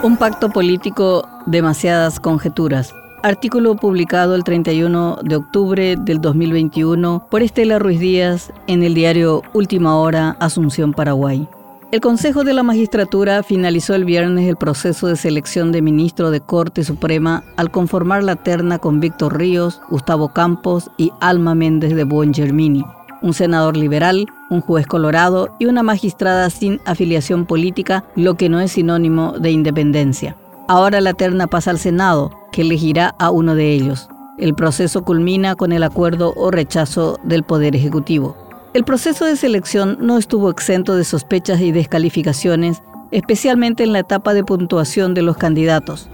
Un pacto político, demasiadas conjeturas. Artículo publicado el 31 de octubre del 2021 por Estela Ruiz Díaz en el diario Última Hora, Asunción, Paraguay. El Consejo de la Magistratura finalizó el viernes el proceso de selección de ministro de Corte Suprema al conformar la terna con Víctor Ríos, Gustavo Campos y Alma Méndez de Buongermini un senador liberal, un juez colorado y una magistrada sin afiliación política, lo que no es sinónimo de independencia. Ahora la terna pasa al Senado, que elegirá a uno de ellos. El proceso culmina con el acuerdo o rechazo del Poder Ejecutivo. El proceso de selección no estuvo exento de sospechas y descalificaciones, especialmente en la etapa de puntuación de los candidatos.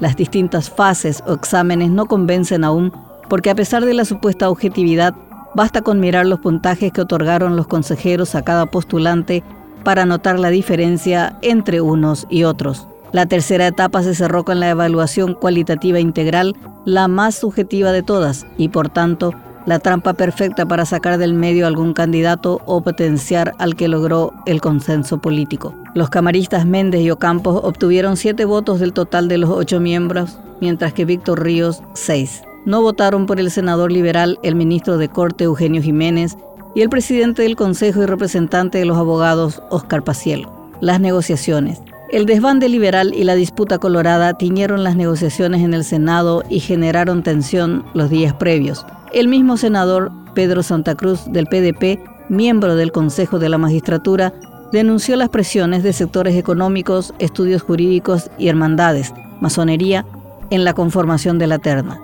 Las distintas fases o exámenes no convencen aún porque a pesar de la supuesta objetividad, Basta con mirar los puntajes que otorgaron los consejeros a cada postulante para notar la diferencia entre unos y otros. La tercera etapa se cerró con la evaluación cualitativa integral, la más subjetiva de todas, y por tanto, la trampa perfecta para sacar del medio algún candidato o potenciar al que logró el consenso político. Los camaristas Méndez y Ocampos obtuvieron siete votos del total de los ocho miembros, mientras que Víctor Ríos seis. No votaron por el senador liberal, el ministro de Corte Eugenio Jiménez y el presidente del Consejo y representante de los abogados Oscar Pacielo. Las negociaciones. El desbande liberal y la disputa colorada tiñeron las negociaciones en el Senado y generaron tensión los días previos. El mismo senador Pedro Santa Cruz del PDP, miembro del Consejo de la Magistratura, denunció las presiones de sectores económicos, estudios jurídicos y hermandades, masonería, en la conformación de la terna.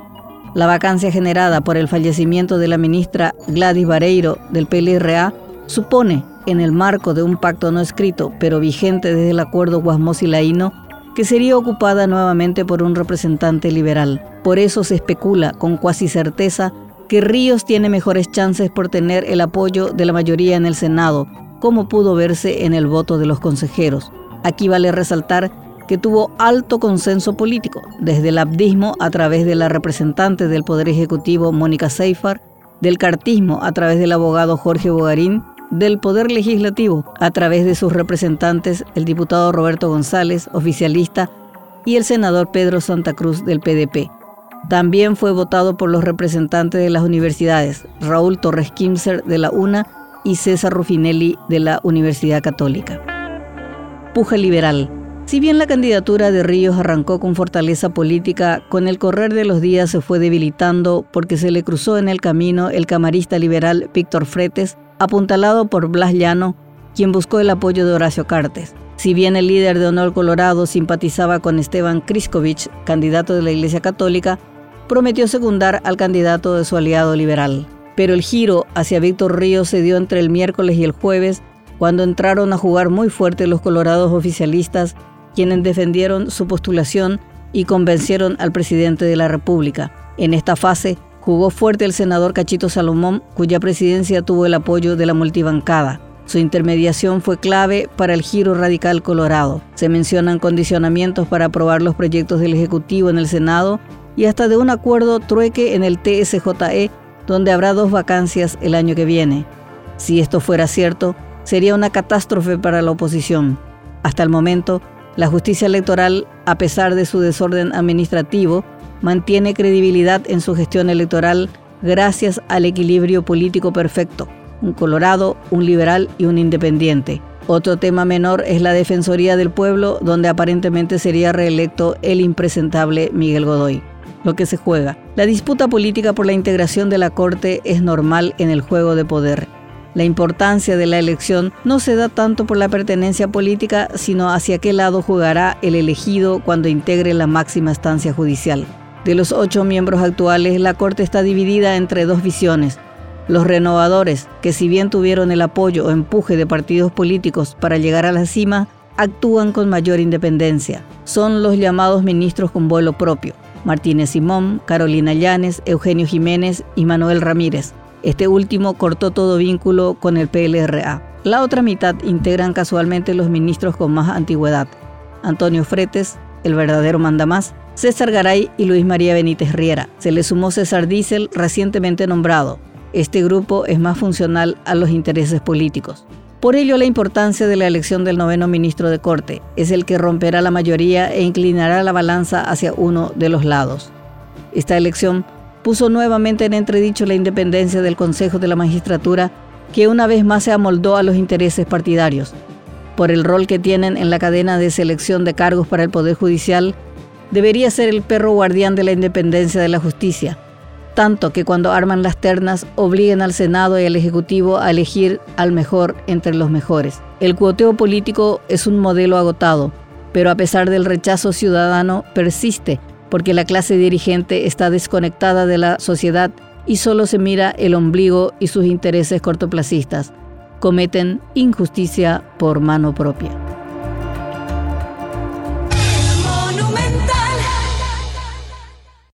La vacancia generada por el fallecimiento de la ministra Gladys Vareiro del PLRA supone, en el marco de un pacto no escrito, pero vigente desde el acuerdo Guasmos-Laíno, que sería ocupada nuevamente por un representante liberal. Por eso se especula con cuasi certeza que Ríos tiene mejores chances por tener el apoyo de la mayoría en el Senado, como pudo verse en el voto de los consejeros. Aquí vale resaltar que tuvo alto consenso político, desde el abdismo a través de la representante del Poder Ejecutivo Mónica Seifar, del cartismo a través del abogado Jorge Bogarín, del Poder Legislativo a través de sus representantes el diputado Roberto González, oficialista, y el senador Pedro Santa Cruz del PDP. También fue votado por los representantes de las universidades, Raúl Torres Kimser de la UNA y César Rufinelli de la Universidad Católica. Puja liberal. Si bien la candidatura de Ríos arrancó con fortaleza política, con el correr de los días se fue debilitando porque se le cruzó en el camino el camarista liberal Víctor Fretes, apuntalado por Blas Llano, quien buscó el apoyo de Horacio Cartes. Si bien el líder de Honor Colorado simpatizaba con Esteban Kriskovich, candidato de la Iglesia Católica, prometió secundar al candidato de su aliado liberal. Pero el giro hacia Víctor Ríos se dio entre el miércoles y el jueves, cuando entraron a jugar muy fuerte los colorados oficialistas quienes defendieron su postulación y convencieron al presidente de la República. En esta fase jugó fuerte el senador Cachito Salomón, cuya presidencia tuvo el apoyo de la multibancada. Su intermediación fue clave para el giro radical colorado. Se mencionan condicionamientos para aprobar los proyectos del Ejecutivo en el Senado y hasta de un acuerdo trueque en el TSJE, donde habrá dos vacancias el año que viene. Si esto fuera cierto, sería una catástrofe para la oposición. Hasta el momento, la justicia electoral, a pesar de su desorden administrativo, mantiene credibilidad en su gestión electoral gracias al equilibrio político perfecto, un colorado, un liberal y un independiente. Otro tema menor es la Defensoría del Pueblo, donde aparentemente sería reelecto el impresentable Miguel Godoy. Lo que se juega. La disputa política por la integración de la Corte es normal en el juego de poder. La importancia de la elección no se da tanto por la pertenencia política, sino hacia qué lado jugará el elegido cuando integre la máxima estancia judicial. De los ocho miembros actuales, la Corte está dividida entre dos visiones. Los renovadores, que si bien tuvieron el apoyo o empuje de partidos políticos para llegar a la cima, actúan con mayor independencia. Son los llamados ministros con vuelo propio. Martínez Simón, Carolina Llanes, Eugenio Jiménez y Manuel Ramírez. Este último cortó todo vínculo con el PLRA. La otra mitad integran casualmente los ministros con más antigüedad. Antonio Fretes, el verdadero mandamás, César Garay y Luis María Benítez Riera. Se le sumó César Diesel, recientemente nombrado. Este grupo es más funcional a los intereses políticos. Por ello, la importancia de la elección del noveno ministro de Corte es el que romperá la mayoría e inclinará la balanza hacia uno de los lados. Esta elección puso nuevamente en entredicho la independencia del Consejo de la Magistratura, que una vez más se amoldó a los intereses partidarios. Por el rol que tienen en la cadena de selección de cargos para el Poder Judicial, debería ser el perro guardián de la independencia de la justicia, tanto que cuando arman las ternas obliguen al Senado y al Ejecutivo a elegir al mejor entre los mejores. El cuoteo político es un modelo agotado, pero a pesar del rechazo ciudadano persiste porque la clase dirigente está desconectada de la sociedad y solo se mira el ombligo y sus intereses cortoplacistas. Cometen injusticia por mano propia.